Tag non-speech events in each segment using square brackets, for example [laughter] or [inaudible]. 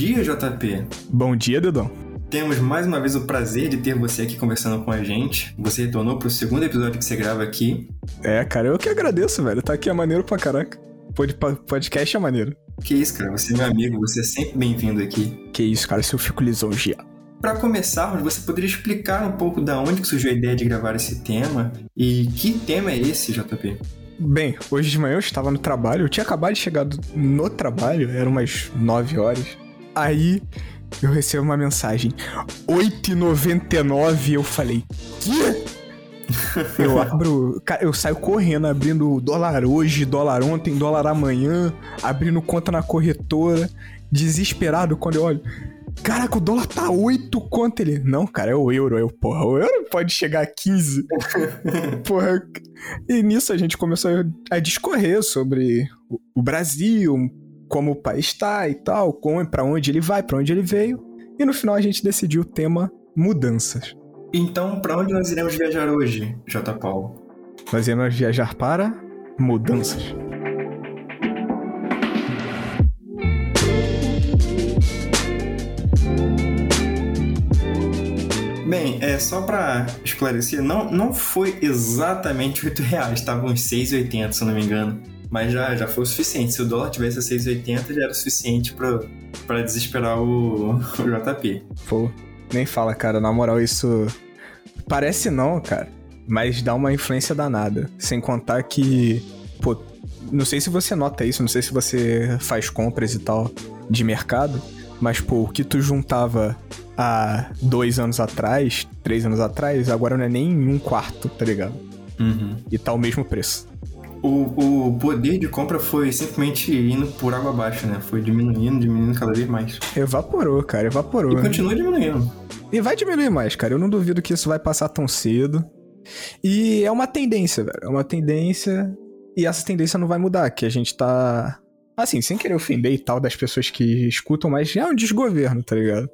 Bom dia, JP. Bom dia, Dedão. Temos mais uma vez o prazer de ter você aqui conversando com a gente. Você retornou pro segundo episódio que você grava aqui. É, cara, eu que agradeço, velho. Tá aqui é maneiro pra caraca. Pod, podcast é maneiro. Que isso, cara. Você é meu amigo, você é sempre bem-vindo aqui. Que isso, cara. Se eu fico lisonjeado. Para começarmos, você poderia explicar um pouco da onde que surgiu a ideia de gravar esse tema e que tema é esse, JP? Bem, hoje de manhã eu estava no trabalho, eu tinha acabado de chegar no trabalho, eram umas 9 horas. Aí eu recebo uma mensagem, 8,99, eu falei, quê? [laughs] eu abro, eu saio correndo, abrindo dólar hoje, dólar ontem, dólar amanhã, abrindo conta na corretora, desesperado quando eu olho. Caraca, o dólar tá 8 quanto ele? Não, cara, é o euro. Eu, porra, o euro pode chegar a 15. [laughs] porra. E nisso a gente começou a discorrer sobre o Brasil, como o país tá e tal, como, pra onde ele vai, pra onde ele veio. E no final a gente decidiu o tema mudanças. Então, para onde nós iremos viajar hoje, J. Paulo? Nós iremos viajar para mudanças. Bem, é só para esclarecer, não, não foi exatamente 8 reais, estava uns 6,80 se não me engano. Mas já, já foi o suficiente. Se o dólar tivesse a 6,80, já era o suficiente para desesperar o, o JP. Pô, nem fala, cara. Na moral, isso parece não, cara. Mas dá uma influência danada. Sem contar que, pô, não sei se você nota isso, não sei se você faz compras e tal de mercado, mas, pô, o que tu juntava há dois anos atrás, três anos atrás, agora não é nem um quarto, tá ligado? Uhum. E tá o mesmo preço. O, o poder de compra foi simplesmente indo por água abaixo, né? Foi diminuindo, diminuindo cada vez mais. Evaporou, cara, evaporou. E continua diminuindo. E vai diminuir mais, cara. Eu não duvido que isso vai passar tão cedo. E é uma tendência, velho. É uma tendência. E essa tendência não vai mudar, que a gente tá. Assim, sem querer ofender e tal das pessoas que escutam, mas é um desgoverno, tá ligado?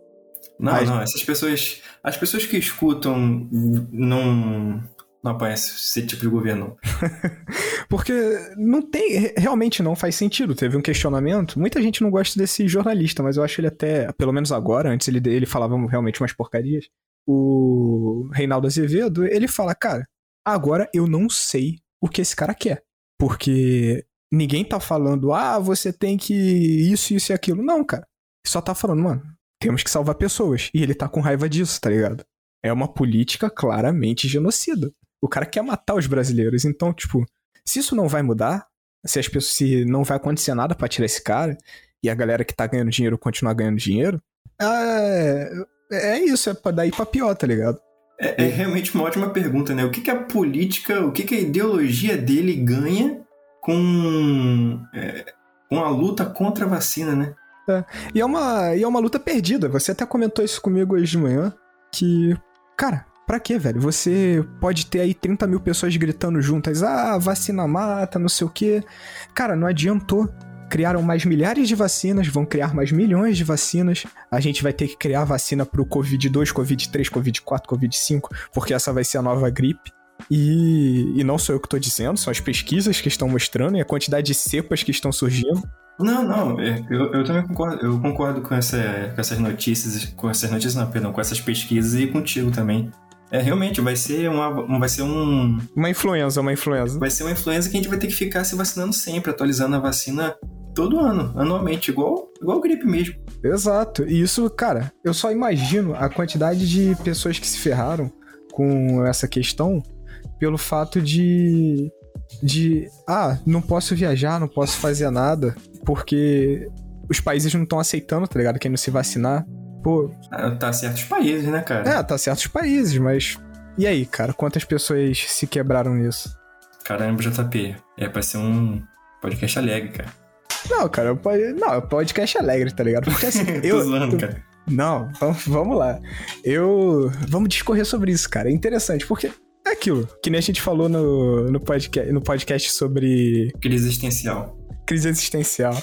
Não, Mas... não, essas pessoas. As pessoas que escutam não. Não apoiam esse tipo de governo. [laughs] Porque não tem. Realmente não faz sentido. Teve um questionamento. Muita gente não gosta desse jornalista, mas eu acho ele até. Pelo menos agora, antes ele, ele falava realmente umas porcarias. O Reinaldo Azevedo, ele fala, cara, agora eu não sei o que esse cara quer. Porque ninguém tá falando, ah, você tem que isso, isso e aquilo. Não, cara. Só tá falando, mano, temos que salvar pessoas. E ele tá com raiva disso, tá ligado? É uma política claramente genocida. O cara quer matar os brasileiros. Então, tipo, se isso não vai mudar, se as pessoas se não vai acontecer nada para tirar esse cara e a galera que tá ganhando dinheiro continuar ganhando dinheiro, é, é isso, é pra daí pra pior, tá ligado? É, é, realmente uma ótima pergunta, né? O que, que a política, o que, que a ideologia dele ganha com, é, com a luta contra a vacina, né? É. E, é uma, e é uma luta perdida. Você até comentou isso comigo hoje de manhã. Que, cara, pra quê, velho? Você pode ter aí 30 mil pessoas gritando juntas: ah, vacina mata, não sei o quê. Cara, não adiantou. Criaram mais milhares de vacinas, vão criar mais milhões de vacinas. A gente vai ter que criar vacina pro Covid-2, Covid-3, Covid-4, Covid-5, porque essa vai ser a nova gripe. E, e não sou eu que estou dizendo, são as pesquisas que estão mostrando e a quantidade de cepas que estão surgindo. Não, não, é, eu, eu também concordo, eu concordo com, essa, com essas notícias, com essas notícias, não, perdão, com essas pesquisas e contigo também. É, realmente, vai ser uma. Vai ser um. Uma influenza, uma influenza. Vai ser uma influenza que a gente vai ter que ficar se vacinando sempre, atualizando a vacina todo ano, anualmente, igual, igual gripe mesmo. Exato. E isso, cara, eu só imagino a quantidade de pessoas que se ferraram com essa questão pelo fato de. de. Ah, não posso viajar, não posso fazer nada, porque os países não estão aceitando, tá ligado? Quem não se vacinar. Pô. Ah, tá certos países, né, cara? É, tá certos países, mas. E aí, cara, quantas pessoas se quebraram nisso? Caramba, JP. É pra ser um podcast alegre, cara. Não, cara, eu, não, é podcast alegre, tá ligado? Porque assim, [laughs] eu. zoando, cara. Não, vamos lá. Eu. Vamos discorrer sobre isso, cara. É interessante, porque é aquilo, que nem a gente falou no, no, podcast, no podcast sobre. Crise existencial. Crise existencial.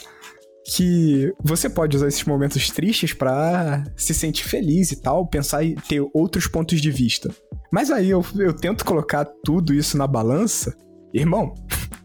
Que você pode usar esses momentos tristes para se sentir feliz e tal, pensar e ter outros pontos de vista. Mas aí eu, eu tento colocar tudo isso na balança. Irmão,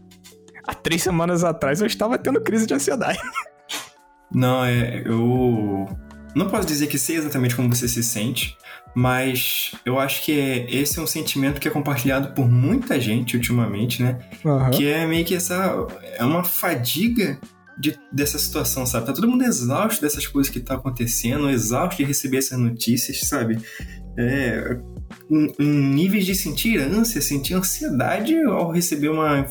[laughs] há três semanas atrás eu estava tendo crise de ansiedade. [laughs] Não, é. Eu. Não posso dizer que sei exatamente como você se sente, mas eu acho que é, esse é um sentimento que é compartilhado por muita gente ultimamente, né? Aham. Que é meio que essa. É uma fadiga de, dessa situação, sabe? Tá todo mundo exausto dessas coisas que tá acontecendo, exausto de receber essas notícias, sabe? É. Em, em níveis de sentir ânsia, sentir ansiedade ao receber uma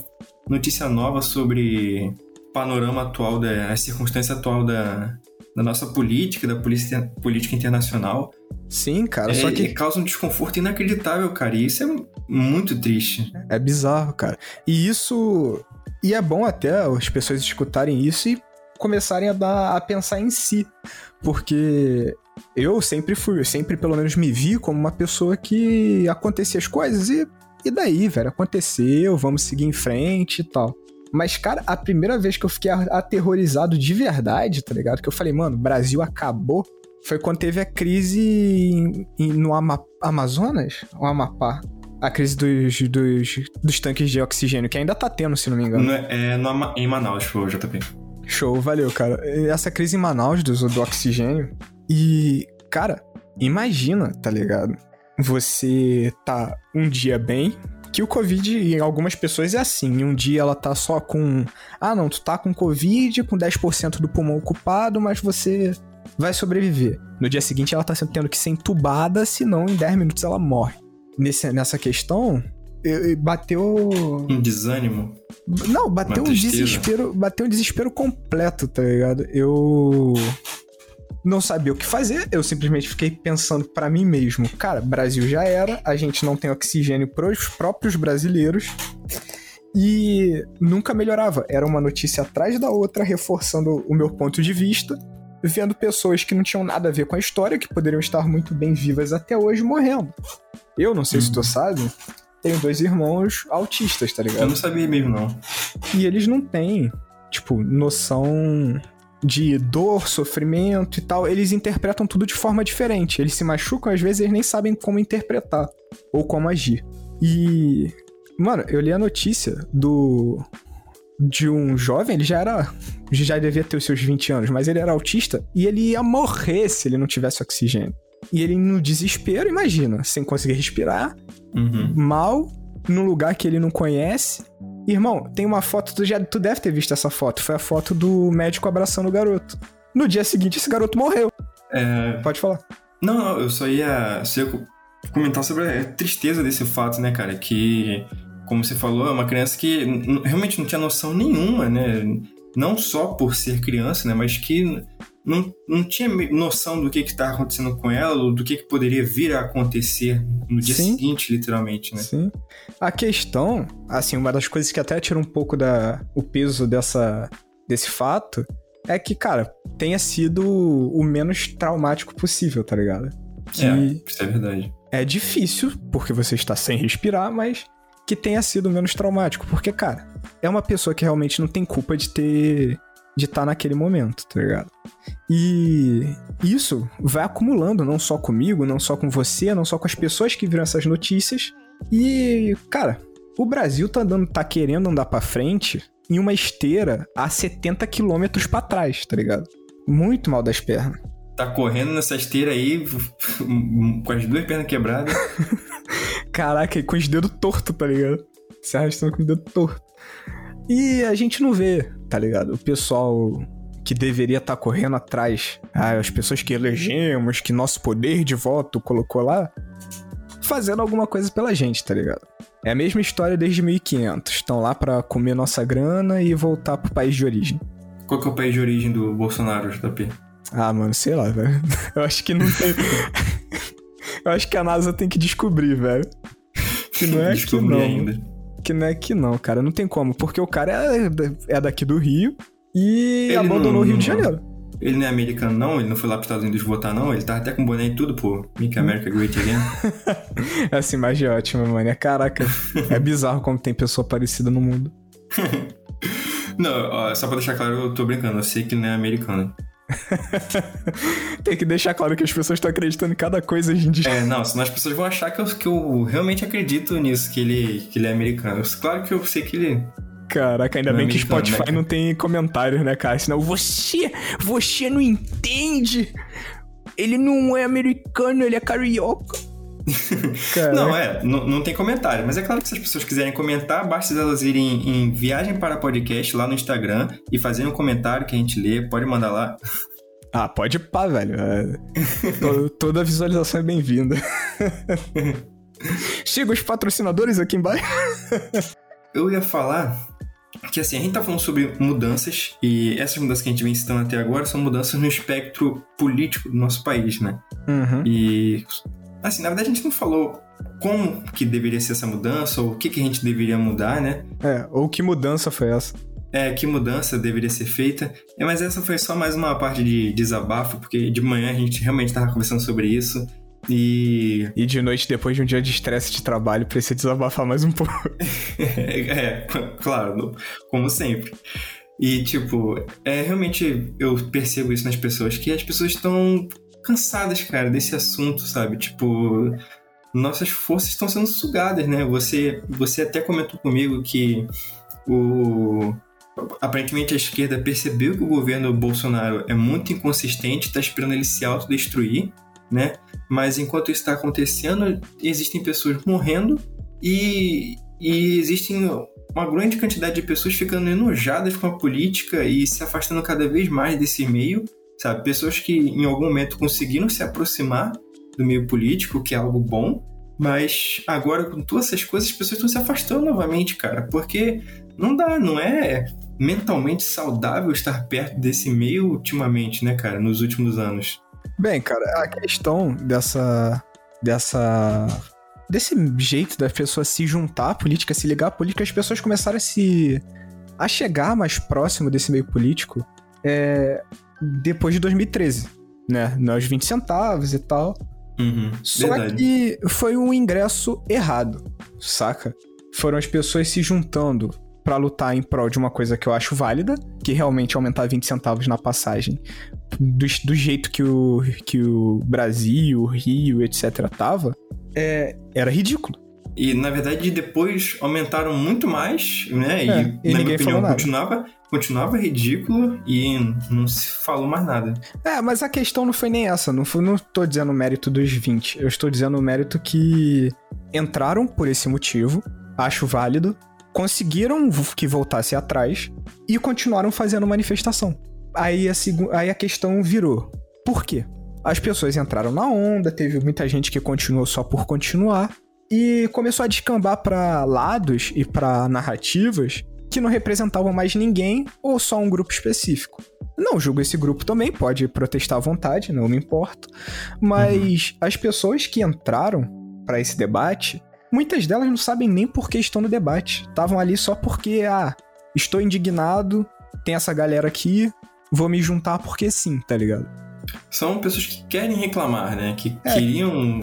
notícia nova sobre o panorama atual, da, a circunstância atual da, da nossa política, da polícia, política internacional. Sim, cara, É, só que causa um desconforto inacreditável, cara. E isso é muito triste. é bizarro, cara. E isso. E é bom até as pessoas escutarem isso e começarem a dar a pensar em si. Porque eu sempre fui, eu sempre pelo menos me vi como uma pessoa que acontecia as coisas e, e daí, velho? Aconteceu, vamos seguir em frente e tal. Mas, cara, a primeira vez que eu fiquei aterrorizado de verdade, tá ligado? Que eu falei, mano, Brasil acabou. Foi quando teve a crise em- em- no Ama- Amazonas? Ou Amapá? A crise dos, dos, dos tanques de oxigênio, que ainda tá tendo, se não me engano. No- é no Ama- em Manaus, foi o JP. Show, valeu, cara. Essa crise em Manaus do, do oxigênio. E, cara, imagina, tá ligado? Você tá um dia bem. Que o Covid, em algumas pessoas, é assim. Um dia ela tá só com. Ah, não, tu tá com Covid, com 10% do pulmão ocupado, mas você vai sobreviver. No dia seguinte, ela tá tendo que ser entubada, senão em 10 minutos ela morre. Nesse, nessa questão, eu- eu- bateu. Um desânimo. Não, bateu Uma um tristeza. desespero, bateu um desespero completo, tá ligado? Eu não sabia o que fazer, eu simplesmente fiquei pensando pra mim mesmo, cara, Brasil já era, a gente não tem oxigênio pros próprios brasileiros e nunca melhorava. Era uma notícia atrás da outra, reforçando o meu ponto de vista, vendo pessoas que não tinham nada a ver com a história, que poderiam estar muito bem vivas até hoje, morrendo. Eu não sei se tu sabe, tenho dois irmãos autistas, tá ligado? Eu não sabia mesmo, não. E eles não têm, tipo, noção de dor, sofrimento e tal. Eles interpretam tudo de forma diferente. Eles se machucam, às vezes eles nem sabem como interpretar ou como agir. E, mano, eu li a notícia do. De um jovem, ele já era. Já devia ter os seus 20 anos, mas ele era autista e ele ia morrer se ele não tivesse oxigênio. E ele, no desespero, imagina, sem conseguir respirar, Uhum. mal, num lugar que ele não conhece. Irmão, tem uma foto, tu, já, tu deve ter visto essa foto. Foi a foto do médico abraçando o garoto. No dia seguinte, esse garoto morreu. É, Pode falar. Não, não, eu só ia, só ia co- comentar sobre a tristeza desse fato, né, cara? Que, como você falou, é uma criança que realmente não tinha noção nenhuma, né? Não só por ser criança, né? Mas que não, não tinha noção do que que tá acontecendo com ela, ou do que que poderia vir a acontecer no dia Sim. seguinte, literalmente, né? Sim. A questão, assim, uma das coisas que até tira um pouco da, o peso dessa, desse fato é que, cara, tenha sido o menos traumático possível, tá ligado? Que É, isso é verdade. é difícil, porque você está sem respirar, mas que tenha sido menos traumático. Porque, cara, é uma pessoa que realmente não tem culpa de ter. De estar naquele momento, tá ligado? E isso vai acumulando, não só comigo, não só com você, não só com as pessoas que viram essas notícias. E, cara, o Brasil tá, dando, tá querendo andar pra frente em uma esteira a 70 quilômetros pra trás, tá ligado? Muito mal das pernas. Tá correndo nessa esteira aí, [laughs] com as duas pernas quebradas. [laughs] Caraca, e com os dedos tortos, tá ligado? Se arrastando com os dedos tortos. E a gente não vê, tá ligado? O pessoal que deveria estar correndo atrás, ah, as pessoas que elegemos, que nosso poder de voto colocou lá, fazendo alguma coisa pela gente, tá ligado? É a mesma história desde 1500. Estão lá pra comer nossa grana e voltar pro país de origem. Qual que é o país de origem do Bolsonaro, JP? Ah, mano, sei lá, velho. [laughs] Eu acho que não tem. [laughs] Eu acho que a NASA tem que descobrir, velho. Que não é aqui Descobri não. ainda. Que não é aqui não, cara. Não tem como. Porque o cara é, é daqui do Rio e Ele abandonou não- o Rio de Janeiro. Ele não é americano, não? Ele não foi lá pros Estados Unidos votar, não? Ele tava até com boné e tudo, pô. Make America Great Again. [laughs] Essa imagem é ótima, mano. É caraca. É bizarro como tem pessoa parecida no mundo. [laughs] não, ó, só pra deixar claro, eu tô brincando. Eu sei que ele não é americano. [laughs] Tem que deixar claro que as pessoas estão acreditando em cada coisa hoje em dia. É, não, senão as pessoas vão achar que eu, que eu realmente acredito nisso, que ele, que ele é americano. Claro que eu sei que ele Caraca, ainda Não é bem que Spotify né? não tem comentários, né, cara? Senão você, você não entende. Ele não é americano, ele é carioca. Não, é, não, não tem comentário. Mas é claro que se as pessoas quiserem comentar, basta elas irem em Viagem para Podcast lá no Instagram e fazerem um comentário que a gente lê. Pode mandar lá. Ah, pode pá, velho. É, to- toda visualização é bem-vinda. [laughs] Siga os patrocinadores aqui embaixo. Eu ia falar que assim, a gente tá falando sobre mudanças e essas mudanças que a gente vem citando até agora são mudanças no espectro político do nosso país, né? Uhum. E assim, na verdade a gente não falou como que deveria ser essa mudança ou o que, que a gente deveria mudar, né? É, ou que mudança foi essa? É, que mudança deveria ser feita. É, mas essa foi só mais uma parte de desabafo, porque de manhã a gente realmente tava conversando sobre isso. E. E de noite, depois de um dia de estresse de trabalho, precisa desabafar mais um pouco. [laughs] é, claro, como sempre. E, tipo, é realmente eu percebo isso nas pessoas, que as pessoas estão cansadas, cara, desse assunto, sabe? Tipo, nossas forças estão sendo sugadas, né? Você, você até comentou comigo que o. Aparentemente a esquerda percebeu que o governo Bolsonaro é muito inconsistente, está esperando ele se autodestruir, né? Mas enquanto isso está acontecendo, existem pessoas morrendo e, e existem uma grande quantidade de pessoas ficando enojadas com a política e se afastando cada vez mais desse meio, sabe? Pessoas que em algum momento conseguiram se aproximar do meio político, que é algo bom, mas agora com todas essas coisas as pessoas estão se afastando novamente, cara, porque não dá, não é mentalmente saudável estar perto desse meio ultimamente, né, cara, nos últimos anos. Bem, cara, a questão dessa. dessa. desse jeito da pessoa se juntar à política, se ligar à política, as pessoas começaram a se. a chegar mais próximo desse meio político é, depois de 2013, né? Nos 20 centavos e tal. Uhum, Só verdade. que foi um ingresso errado, saca? Foram as pessoas se juntando pra lutar em prol de uma coisa que eu acho válida, que realmente aumentar 20 centavos na passagem do, do jeito que o, que o Brasil, o Rio, etc. tava, é, era ridículo. E na verdade depois aumentaram muito mais, né? E, É, e na ninguém minha opinião continuava, continuava ridículo e não se falou mais nada. É, mas a questão não foi nem essa. Não, foi, não tô dizendo o mérito dos 20. Eu estou dizendo o mérito que entraram por esse motivo, acho válido, conseguiram que voltasse atrás e continuaram fazendo manifestação. Aí a, aí a questão virou: por quê? As pessoas entraram na onda, teve muita gente que continuou só por continuar e começou a descambar pra lados e pra narrativas que não representavam mais ninguém ou só um grupo específico. Não julgo esse grupo também, pode protestar à vontade, não me importo. Mas as pessoas que entraram pra esse debate, muitas delas não sabem nem por que estão no debate. Estavam ali só porque, ah, estou indignado, tem essa galera aqui, vou me juntar porque sim, tá ligado? São pessoas que querem reclamar, né? Que É. queriam.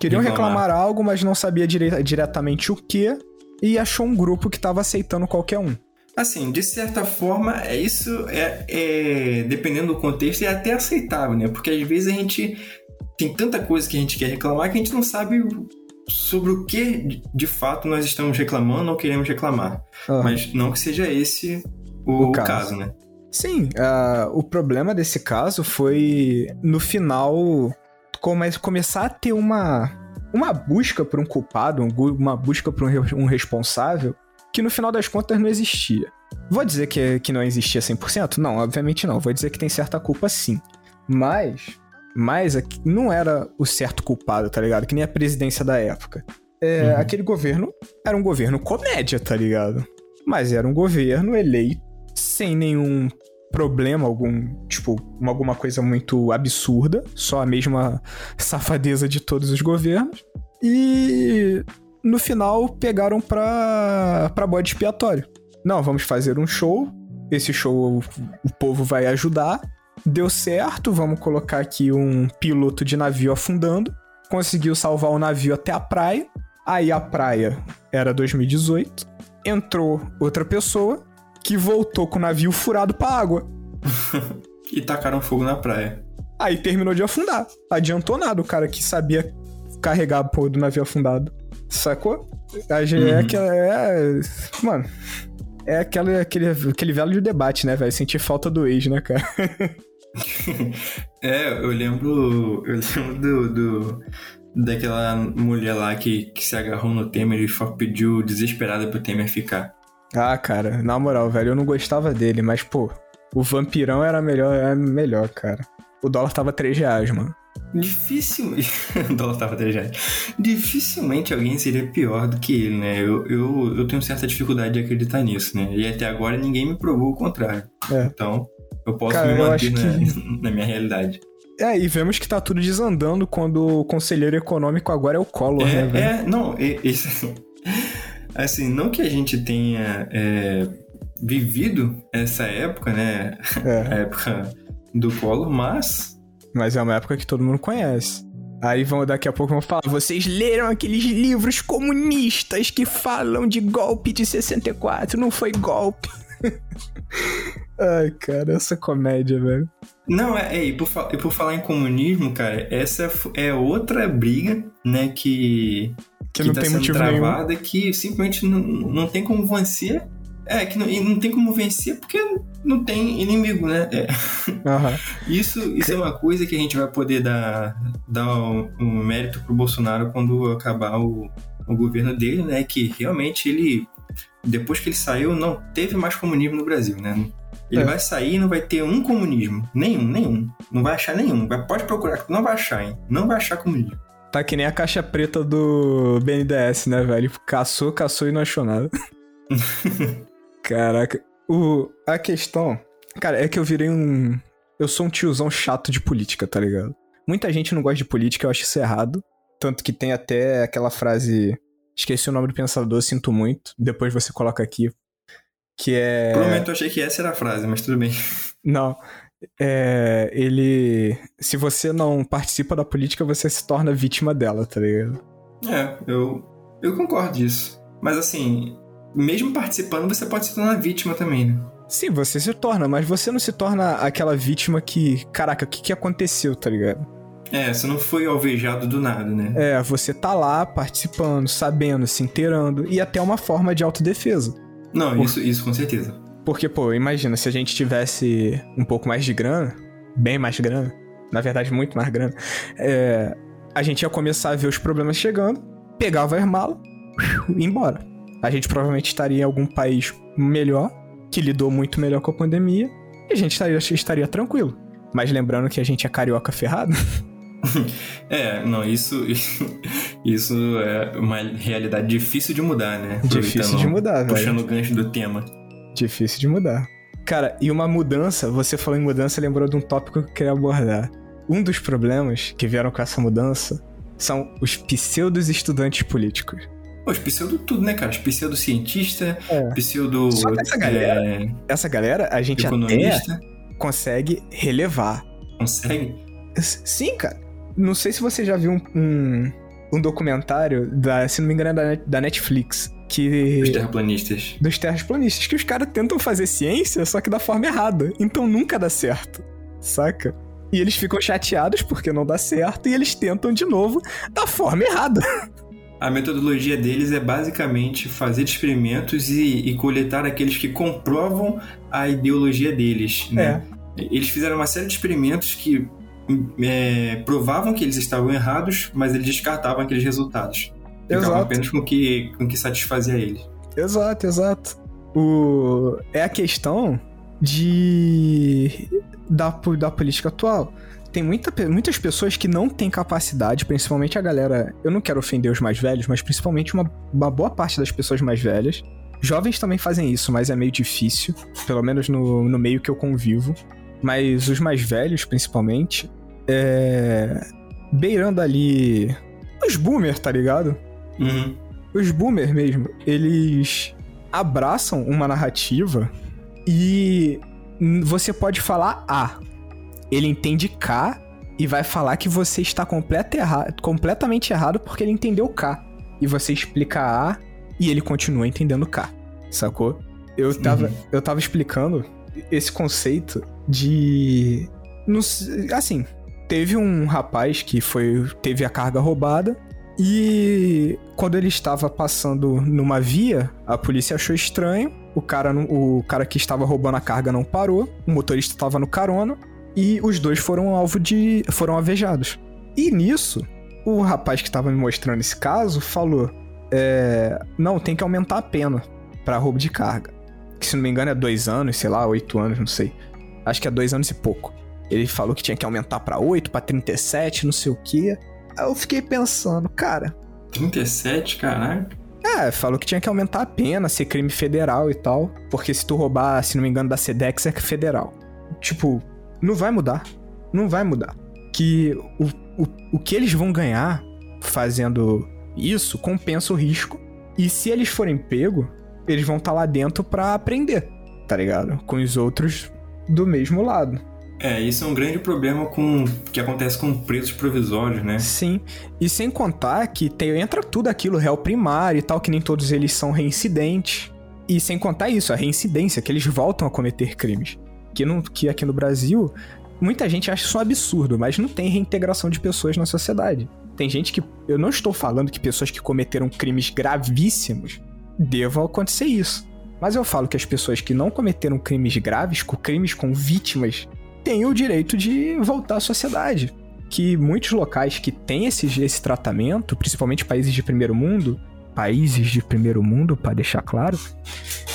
Queriam Reclamar. reclamar algo, mas não sabia dire- diretamente o que, e achou um grupo que tava aceitando qualquer um. Assim, de certa forma, é isso é, é- dependendo do contexto, é até aceitável, né? Porque às vezes a gente tem tanta coisa que a gente quer reclamar que a gente não sabe sobre o que de- fato nós estamos reclamando ou queremos reclamar. Aham. Mas não que seja esse o, O caso. caso, né? Sim, ah, o problema desse caso foi no final come- começar a ter uma, uma busca por um culpado, um uma busca por um, um responsável, que no final das contas não existia. Vou dizer que, que não existia 100%? Não, obviamente não. Vou dizer que tem certa culpa sim. Mas, mas não era o certo culpado, tá ligado? Que nem a presidência da época. É, Uhum. Aquele governo era um governo comédia, tá ligado? Mas era um governo eleito sem nenhum problema algum, tipo, uma- alguma coisa muito absurda, só a mesma safadeza de todos os governos. E no final pegaram pra, pra bode expiatório. Não, vamos fazer um show. Esse show o povo vai ajudar. Deu certo, vamos colocar aqui um piloto de navio afundando. Conseguiu salvar o navio até a praia. Aí a praia era 2018. Entrou outra pessoa que voltou com o navio furado pra água. [laughs] E tacaram fogo na praia. Aí terminou de afundar. Adiantou nada o cara que sabia carregar a porra do navio afundado. Sacou? A GE Uhum. que é. Mano. É aquele, aquele, aquele velho debate, né, velho? Sentir falta do ex, né, cara? [laughs] é, eu lembro. Eu lembro do, do, daquela mulher lá que, que se agarrou no Temer e pediu desesperada pro Temer ficar. Ah, cara, na moral, velho, eu não gostava dele, mas, pô, o vampirão era melhor, era melhor, cara. O dólar tava 3 reais, mano. Dificilmente. [laughs] o dólar tava 3 reais. Dificilmente alguém seria pior do que ele, né? Eu, eu, eu tenho certa dificuldade de acreditar nisso, né? E até agora ninguém me provou o contrário. É. Então, eu posso cara, me manter na, que... [laughs] na minha realidade. É, e vemos que tá tudo desandando quando o conselheiro econômico agora é o Collor, é, né, velho? É, não, isso. [laughs] Assim, não que a gente tenha é, vivido essa época, né? É. [laughs] A época do Collor, mas. Mas é uma época que todo mundo conhece. Aí vão, daqui a pouco vão falar: vocês leram aqueles livros comunistas que falam de golpe de 64, não foi golpe. [laughs] Ai, cara, essa comédia, velho. Não, é, é e, por, e por falar em comunismo, cara, essa é outra briga, né, que. Que, que não tá tem motivo travada, nenhum. que simplesmente não, não tem como vencer. É, que não, não tem como vencer porque não tem inimigo, né? É. Uhum. Isso, isso é uma coisa que a gente vai poder dar, dar um, um mérito pro Bolsonaro quando acabar o, o governo dele, né? Que realmente ele, depois que ele saiu, não teve mais comunismo no Brasil, né? Ele é. vai sair e não vai ter um comunismo. Nenhum, nenhum. Não vai achar nenhum. Vai, pode procurar, não vai achar, hein? Não vai achar comunismo. Tá que nem a caixa preta do BNDES, né, velho? Caçou, caçou e não achou nada. [laughs] Caraca. O, a questão. Cara, é que eu virei um. Eu sou um tiozão chato de política, tá ligado? Muita gente não gosta de política, eu acho isso errado. Tanto que tem até aquela frase. Esqueci o nome do pensador, sinto muito. Depois você coloca aqui. Que é. Provavelmente eu achei que essa era a frase, mas tudo bem. Não. É. Ele. Se você não participa da política, você se torna vítima dela, tá ligado? É, eu. Eu concordo disso. Mas assim, mesmo participando, você pode se tornar vítima também, né? Sim, você se torna, mas você não se torna aquela vítima que, caraca, o que, que aconteceu, tá ligado? É, você não foi alvejado do nada, né? É, você tá lá participando, sabendo, se inteirando, e até uma forma de autodefesa. Não, Por... isso, isso com certeza. Porque, pô, imagina, se a gente tivesse um pouco mais de grana, bem mais grana, na verdade, muito mais grana, é, a gente ia começar a ver os problemas chegando, pegava a mala [laughs] e ir embora a gente provavelmente estaria em algum país melhor, que lidou muito melhor com a pandemia, e a gente estaria, estaria tranquilo. Mas lembrando que a gente é carioca ferrado. [laughs] [laughs] É, não, isso, isso é uma realidade difícil de mudar, né? Difícil de mudar, velho. Puxando o gancho do tema. Difícil de mudar. Cara, e uma mudança, você falou em mudança, lembrou de um tópico que eu queria abordar. Um dos problemas que vieram com essa mudança são os pseudos estudantes políticos. Pô, os pseudo tudo, né, cara? Os pseudo-cientista, é. pseudo... Só que essa galera, é... essa galera a gente economista. até consegue relevar. Consegue? Sim, cara. Não sei se você já viu um, um, um documentário, da, se não me engano, é da, da Netflix, que... Dos terraplanistas. Dos terraplanistas, que os caras tentam fazer ciência, só que da forma errada. Então nunca dá certo, saca? E eles ficam chateados porque não dá certo e eles tentam de novo da forma errada. A metodologia deles é basicamente fazer experimentos e, e coletar aqueles que comprovam a ideologia deles, né? É. Eles fizeram uma série de experimentos que é, provavam que eles estavam errados, mas eles descartavam aqueles resultados. Ficavam exato. apenas com o que, com que satisfazia eles. Exato, exato. O... É a questão de da, da política atual tem muita, muitas pessoas que não têm capacidade, principalmente a galera. Eu não quero ofender os mais velhos, mas principalmente uma, uma boa parte das pessoas mais velhas. Jovens também fazem isso, mas é meio difícil, pelo menos no, no meio que eu convivo. Mas os mais velhos, principalmente, é. beirando ali. Os boomers, tá ligado? Uhum. Os boomers mesmo, eles abraçam uma narrativa e você pode falar A, ele entende K e vai falar que você está erra completamente errado porque ele entendeu K. E você explica A e ele continua entendendo K. Sacou? Eu tava, uhum. eu tava explicando esse conceito de. assim, teve um rapaz que foi teve a carga roubada e quando ele estava passando numa via, a polícia achou estranho o cara, o cara que estava roubando a carga não parou, o motorista estava no carona e os dois foram alvo de. foram avejados. E nisso, o rapaz que estava me mostrando esse caso falou: é, não, tem que aumentar a pena para roubo de carga. Que se não me engano é dois anos, sei lá, oito anos, não sei. Acho que é dois anos e pouco. Ele falou que tinha que aumentar para 8, para 37, não sei o quê. Aí eu fiquei pensando, cara. 37, caraca. É, falou que tinha que aumentar a pena, ser crime federal e tal. Porque se tu roubar, se não me engano, da SEDEX é federal. Tipo, não vai mudar. Não vai mudar. Que o, o, o que eles vão ganhar fazendo isso compensa o risco. E se eles forem pego, eles vão estar tá lá dentro pra aprender, tá ligado? Com os outros do mesmo lado. É, isso é um grande problema com que acontece com preços provisórios, né? Sim. E sem contar que tem, entra tudo aquilo, réu primário e tal, que nem todos eles são reincidentes. E sem contar isso, a reincidência, que eles voltam a cometer crimes. Que, não, que aqui no Brasil, muita gente acha isso um absurdo, mas não tem reintegração de pessoas na sociedade. Tem gente que. Eu não estou falando que pessoas que cometeram crimes gravíssimos devam acontecer isso. Mas eu falo que as pessoas que não cometeram crimes graves, crimes com vítimas têm o direito de voltar à sociedade. Que muitos locais que têm esse, esse tratamento, principalmente países de primeiro mundo, países de primeiro mundo, para deixar claro,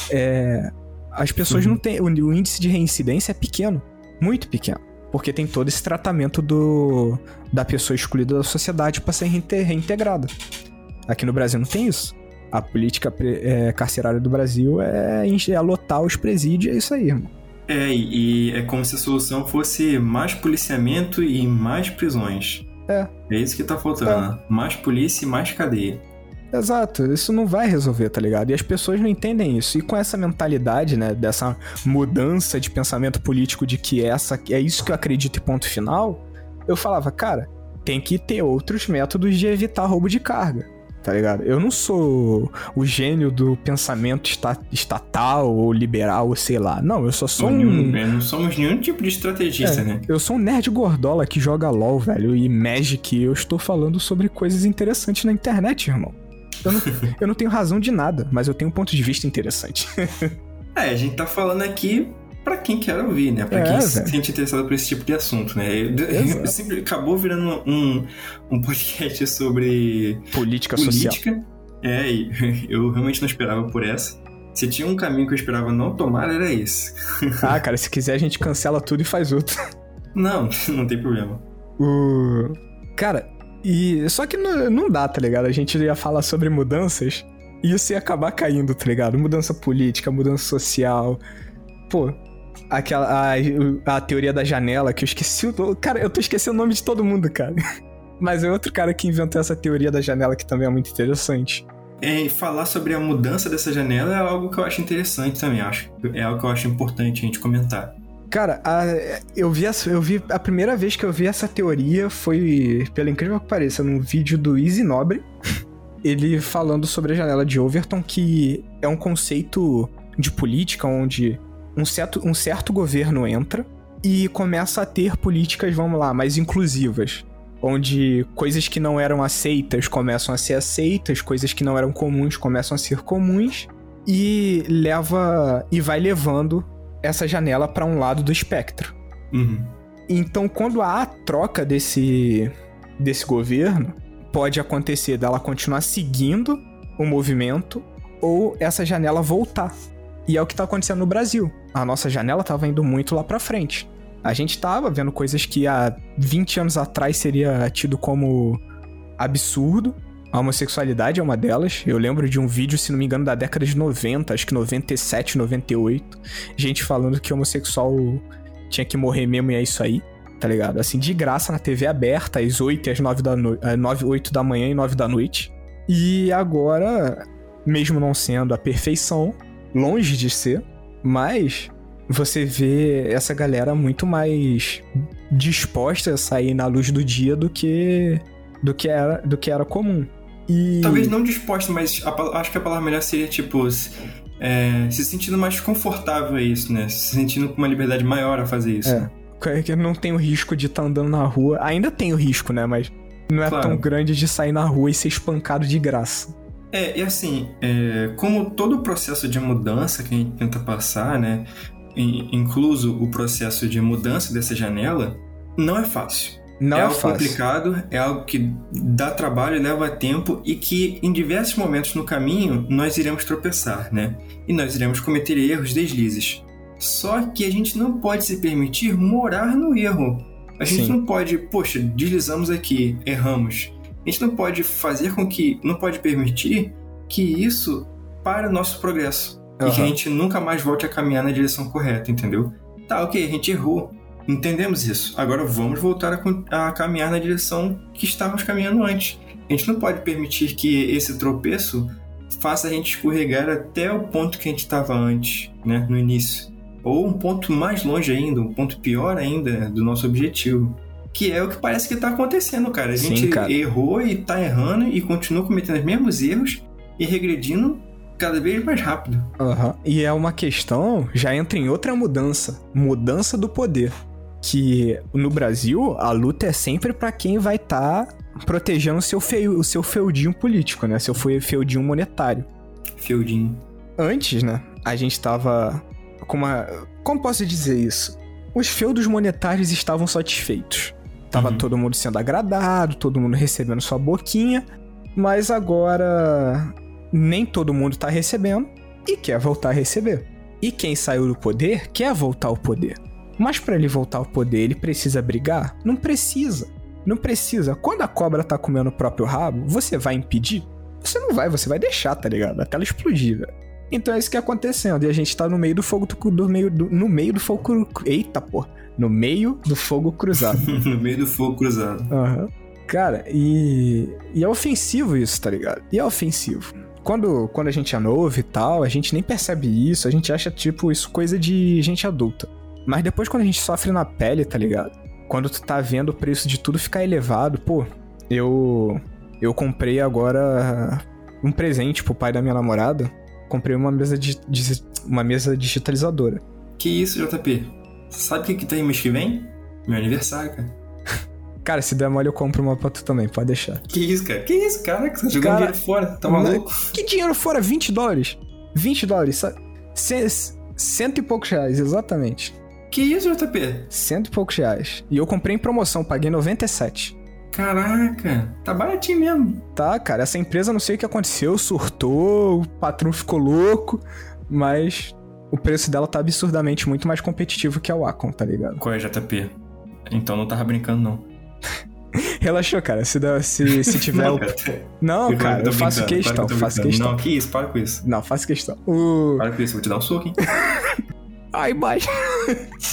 é, as pessoas uhum. não têm. O, o índice de reincidência é pequeno, muito pequeno. Porque tem todo esse tratamento do, da pessoa excluída da sociedade para ser reintegrada. Aqui no Brasil não tem isso. A política é, carcerária do Brasil é, é lotar os presídios, é isso aí, irmão. É, e é como se a solução fosse mais policiamento e mais prisões. É. É isso que tá faltando. É. Mais polícia e mais cadeia. Exato, isso não vai resolver, tá ligado? E as pessoas não entendem isso. E com essa mentalidade, né, dessa mudança de pensamento político de que essa é isso que eu acredito e ponto final, eu falava, cara, tem que ter outros métodos de evitar roubo de carga tá ligado? Eu não sou o gênio do pensamento estatal ou liberal, ou sei lá. Não, eu só sou um. não somos nenhum tipo de estrategista, é, né? Eu sou um nerd gordola que joga LOL, velho, e Magic. Eu estou falando sobre coisas interessantes na internet, irmão. Eu não, [laughs] eu não tenho razão de nada, mas eu tenho um ponto de vista interessante. [laughs] é, a gente tá falando aqui para quem quer ouvir, né? Para é, quem se sente interessado por esse tipo de assunto, né? Eu, sempre acabou virando um, um podcast sobre política, política social. É, e [laughs] eu realmente não esperava por essa. Se tinha um caminho que eu esperava não tomar, era esse. [laughs] ah, cara, se quiser a gente cancela tudo e faz outro. Não, [laughs] não tem problema. O... Cara, e só que não, não dá, tá ligado? A gente ia falar sobre mudanças e isso ia acabar caindo, tá ligado? Mudança política, mudança social. Pô, Aquela. A, a teoria da janela, que eu esqueci o. Cara, eu tô esquecendo o nome de todo mundo, cara. [laughs] Mas é outro cara que inventou essa teoria da janela que também é muito interessante. É, falar sobre a mudança dessa janela é algo que eu acho interessante também, acho. É algo que eu acho importante a gente comentar. Cara, a, eu, vi a, eu vi. A primeira vez que eu vi essa teoria foi, pelo incrível que pareça, num vídeo do Easy Nobre. [laughs] Ele falando sobre a janela de Overton, que é um conceito de política onde um certo, um certo governo entra e começa a ter políticas, vamos lá, mais inclusivas. Onde coisas que não eram aceitas começam a ser aceitas, coisas que não eram comuns começam a ser comuns, e leva. e vai levando essa janela para um lado do espectro. Uhum. Então, quando há a troca desse, desse governo, pode acontecer dela continuar seguindo o movimento ou essa janela voltar e é o que tá acontecendo no Brasil. A nossa janela tava indo muito lá pra frente. A gente tava vendo coisas que há 20 anos atrás seria tido como absurdo. A homossexualidade é uma delas. Eu lembro de um vídeo, se não me engano, da década de 90, acho que 97, 98. Gente falando que homossexual tinha que morrer mesmo e é isso aí, tá ligado? Assim, de graça na TV aberta, às 8 e às 9 da noite. 9, 8 da manhã e 9 da noite. E agora, mesmo não sendo a perfeição, longe de ser, mas você vê essa galera muito mais disposta a sair na luz do dia do que do que era, do que era comum. E... Talvez não disposta, mas a, acho que a palavra melhor seria tipo é, se sentindo mais confortável a isso, né? Se sentindo com uma liberdade maior a fazer isso. É. Que não tem o risco de estar tá andando na rua. Ainda tem o risco, né? Mas não é claro. tão grande de sair na rua e ser espancado de graça. É, e assim, é, como todo o processo de mudança que a gente tenta passar, né, incluso o processo de mudança dessa janela, não é fácil. Não é, é algo fácil. complicado, é algo que dá trabalho, leva tempo e que em diversos momentos no caminho nós iremos tropeçar, né? E nós iremos cometer erros, deslizes. Só que a gente não pode se permitir morar no erro. A gente Sim. não pode, poxa, deslizamos aqui, erramos. A gente não pode fazer com que, não pode permitir que isso pare o nosso progresso. E que a gente nunca mais volte a caminhar na direção correta, entendeu? Tá, ok, a gente errou. Entendemos isso. Agora vamos voltar a, a caminhar na direção que estávamos caminhando antes. A gente não pode permitir que esse tropeço faça a gente escorregar até o ponto que a gente estava antes, né, no início. Ou um ponto mais longe ainda, um ponto pior ainda do nosso objetivo. Que é o que parece que está acontecendo, cara. A Sim, gente cara. errou e tá errando e continua cometendo os mesmos erros e regredindo cada vez mais rápido. Aham. E é uma questão, já entra em outra mudança. Mudança do poder. Que no Brasil, a luta é sempre pra quem vai estar protegendo o seu, feio, o seu feudinho político, né? Seu fe- feudinho monetário. Fieldinho. Antes, né? A gente tava com uma. Como posso dizer isso? Os feudos monetários estavam satisfeitos. Tava Uhum. todo mundo sendo agradado, todo mundo recebendo sua boquinha. Mas agora nem todo mundo tá recebendo e quer voltar a receber. E quem saiu do poder quer voltar ao poder. Mas pra ele voltar ao poder, ele precisa brigar? Não precisa. Não precisa. Quando a cobra tá comendo o próprio rabo, você vai impedir? Você não vai, você vai deixar, tá ligado? Até ela explodir, velho. Então é isso que é acontecendo. E a gente tá no meio do fogo do, do meio do, no meio do fogo. Eita, pô. No meio do fogo cruzado. [laughs] no meio do fogo cruzado. Aham. Cara, e, e é ofensivo isso, tá ligado? E é ofensivo. Quando, quando a gente é novo e tal, a gente nem percebe isso, a gente acha, tipo, isso coisa de gente adulta. Mas depois quando a gente sofre na pele, tá ligado? Quando tu tá vendo o preço de tudo ficar elevado, pô, eu. Eu comprei agora um presente pro pai da minha namorada. Comprei uma mesa, de, de- uma mesa digitalizadora. Que isso, JP? Sabe o que, que tem mês que vem? Meu aniversário, cara. [laughs] Cara, se der mole, eu compro uma pra tu também, pode deixar. Que isso, cara? Que isso, cara? Que você tá jogando Cara, dinheiro fora? Tá maluco? Que dinheiro fora? 20 dólares. 20 dólares. Cento e poucos reais, exatamente. Que isso, JP? Cento e poucos reais. E eu comprei em promoção, paguei 97. Caraca, tá baratinho mesmo. Tá, cara, essa empresa não sei o que aconteceu, surtou, o patrão ficou louco, mas o preço dela tá absurdamente muito mais competitivo que a Wacom, tá ligado? Qual é, JP? Então não tava brincando, não. [laughs] Relaxou, cara, se, dá- se, se tiver o... cara. Não, Eu cara, eu faço questão, que eu faço questão. Não, que isso, para com isso. Não, faço questão. O... Para com isso, vou te dar um soco, hein? [laughs] Ai, baixo.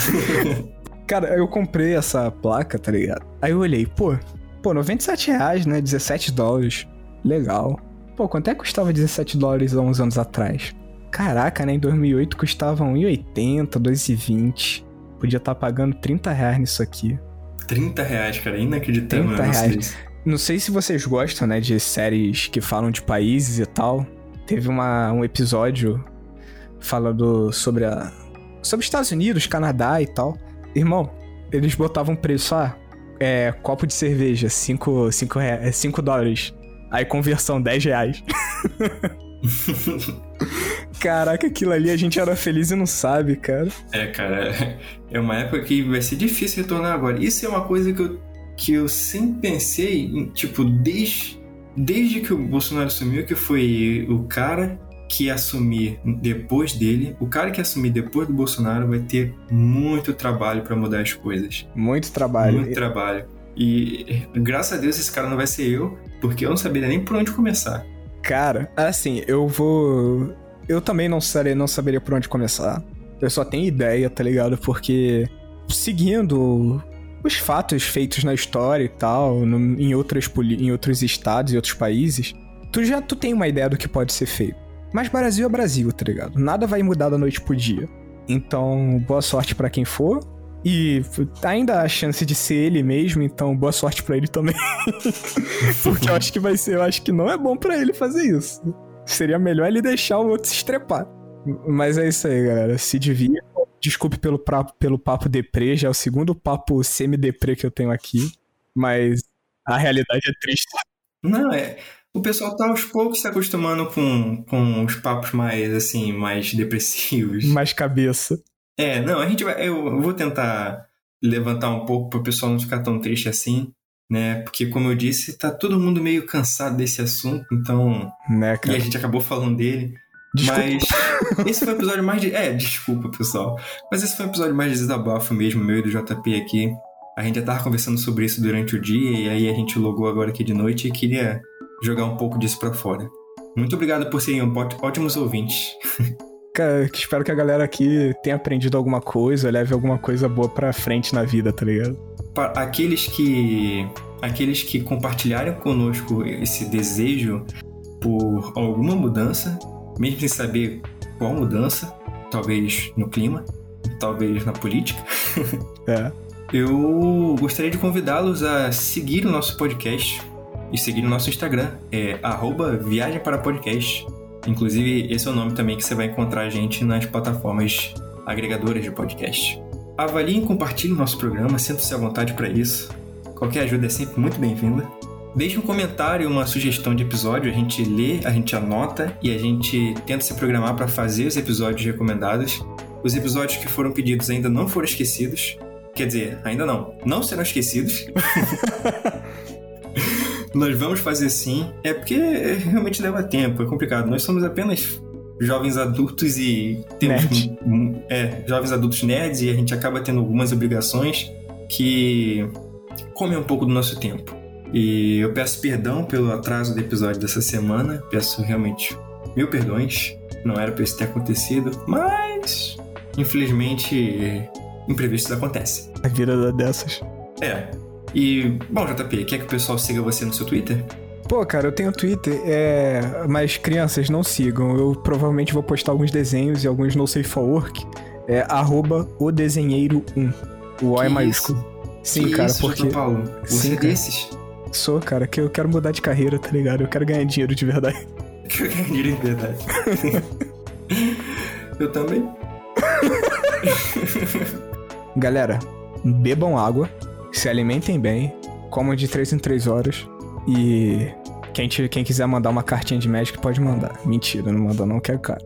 [laughs] Cara, eu comprei essa placa, tá ligado? Aí eu olhei, pô, pô, 97 reais, né? 17 dólares. Legal. Pô, quanto é que custava 17 dólares há uns anos atrás? Caraca, né? Em 2008 custava 1,80, 2,20. Podia estar pagando 30 reais nisso aqui. 30 reais, cara. Inacreditável. 30 um negócio reais. Não sei se vocês gostam, né, de séries que falam de países e tal. Teve uma, um episódio falando sobre a sobre Estados Unidos, Canadá e tal. Irmão, eles botavam preço, ah, é, copo de cerveja, 5 cinco, rea- cinco dólares. Aí conversão, 10 reais. [laughs] Caraca, aquilo ali a gente era feliz e não sabe, cara. É, cara, é uma época que vai ser difícil retornar agora. Isso é uma coisa que eu, que eu sempre pensei, em, tipo, desde, desde que o Bolsonaro assumiu, que foi o cara que assumir depois dele, o cara que assumir depois do Bolsonaro vai ter muito trabalho pra mudar as coisas. Muito trabalho. Muito trabalho. E graças a Deus esse cara não vai ser eu, porque eu não saberia nem por onde começar. Cara, assim, eu vou. Eu também não, saberia, não saberia por onde começar. Eu só tenho ideia, tá ligado? Porque seguindo os fatos feitos na história e tal, no- em, outras, em outros estados e outros países, tu já tu tem uma ideia do que pode ser feito. Mas Brasil é Brasil, tá ligado? Nada vai mudar da noite pro dia. Então, boa sorte pra quem for. E ainda há a chance de ser ele mesmo, então boa sorte pra ele também. [laughs] Porque eu acho que vai ser, eu acho que não é bom pra ele fazer isso. Seria melhor ele deixar o outro se estrepar. Mas é isso aí, galera. Se divirtam. Desculpe pelo, pra- pelo papo deprê, já é o segundo papo semi-deprê que eu tenho aqui. Mas a realidade é triste. Não, é. o pessoal tá aos poucos se acostumando com, com os papos mais, assim, mais depressivos. Mais cabeça. É, não, a gente vai. Eu vou tentar levantar um pouco para o pessoal não ficar tão triste assim, né? Porque, como eu disse, tá todo mundo meio cansado desse assunto, então. Né, cara? E a gente acabou falando dele. Desculpa. Mas esse foi o episódio mais de. É, desculpa, pessoal. Mas esse foi o episódio mais de desabafo mesmo, meu e do JP aqui. A gente já tava conversando sobre isso durante o dia e aí a gente logou agora aqui de noite e queria jogar um pouco disso para fora. Muito obrigado por serem ótimos ouvintes. [laughs] Cara, espero que a galera aqui tenha aprendido alguma coisa, leve alguma coisa boa pra frente na vida, tá ligado? Para aqueles que. Aqueles que compartilharem conosco esse desejo por alguma mudança, mesmo sem saber qual mudança, talvez no clima, talvez na política. [laughs] É. Eu gostaria de convidá-los a seguir o nosso podcast e seguir o nosso Instagram, é arroba Viagem para Podcast. Inclusive, esse é o nome também que você vai encontrar a gente nas plataformas agregadoras de podcast. Avalie e compartilhe o nosso programa, sinta-se à vontade para isso. Qualquer ajuda é sempre muito bem-vinda. Deixe um comentário, uma sugestão de episódio, a gente lê, a gente anota e a gente tenta se programar para fazer os episódios recomendados. Os episódios que foram pedidos ainda não foram esquecidos. Quer dizer, ainda não. Não serão esquecidos. [laughs] Nós vamos fazer sim. É porque realmente leva tempo, é complicado. Nós somos apenas jovens adultos e temos Nerd. é, jovens adultos nerds e a gente acaba tendo algumas obrigações que comem um pouco do nosso tempo. E eu peço perdão pelo atraso do episódio dessa semana. Peço realmente mil perdões. Não era para isso ter acontecido, mas infelizmente imprevistos acontecem. A vida dessas. É. E, bom, JP, quer que o pessoal siga você no seu Twitter? Pô, cara, eu tenho Twitter, é... mas crianças não sigam. Eu provavelmente vou postar alguns desenhos e alguns no safe for work. É arroba o desenheiro 1. O O é maiúsculo. Sim, que cara, isso, porque. Paulo? Você Sim, é desses? Sou, cara, que eu quero mudar de carreira, tá ligado? Eu quero ganhar dinheiro de verdade. [laughs] Quero ganhar dinheiro de verdade. [laughs] eu também. Galera, bebam água, se alimentem bem, comam de 3 em 3 horas e quem, te, quem quiser mandar uma cartinha de médico pode mandar. Mentira, não manda não, que é caro.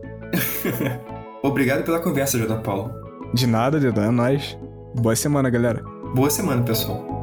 [laughs] Obrigado pela conversa, J. Paulo. De nada, Dedan, é nóis. Boa semana, galera. Boa semana, pessoal.